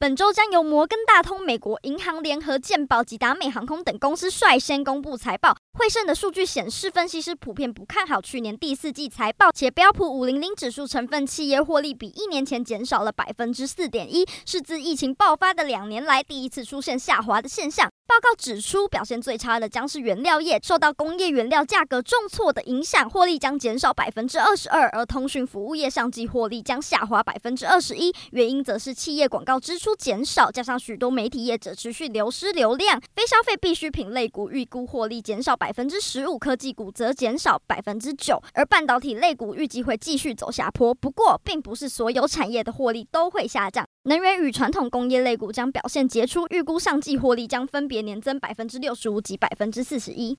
本周将由摩根大通、美国银行、联合健保及达美航空等公司率先公布财报。汇胜的数据显示，分析师普遍不看好去年第四季财报，且标普五零零指数成分企业获利比一年前减少了百分之四点一，是自疫情爆发的两年来第一次出现下滑的现象。报告指出，表现最差的将是原料业，受到工业原料价格重挫的影响，获利将减少百分之二十二；而通讯服务业上季获利将下滑百分之二十一，原因则是企业广告支出减少，加上许多媒体业者持续流失流量。非消费必需品类股预估获利减少百分之十五，科技股则减少百分之九，而半导体类股预计会继续走下坡。不过，并不是所有产业的获利都会下降。能源与传统工业类股将表现杰出，预估上季获利将分别年增百分之六十五及百分之四十一。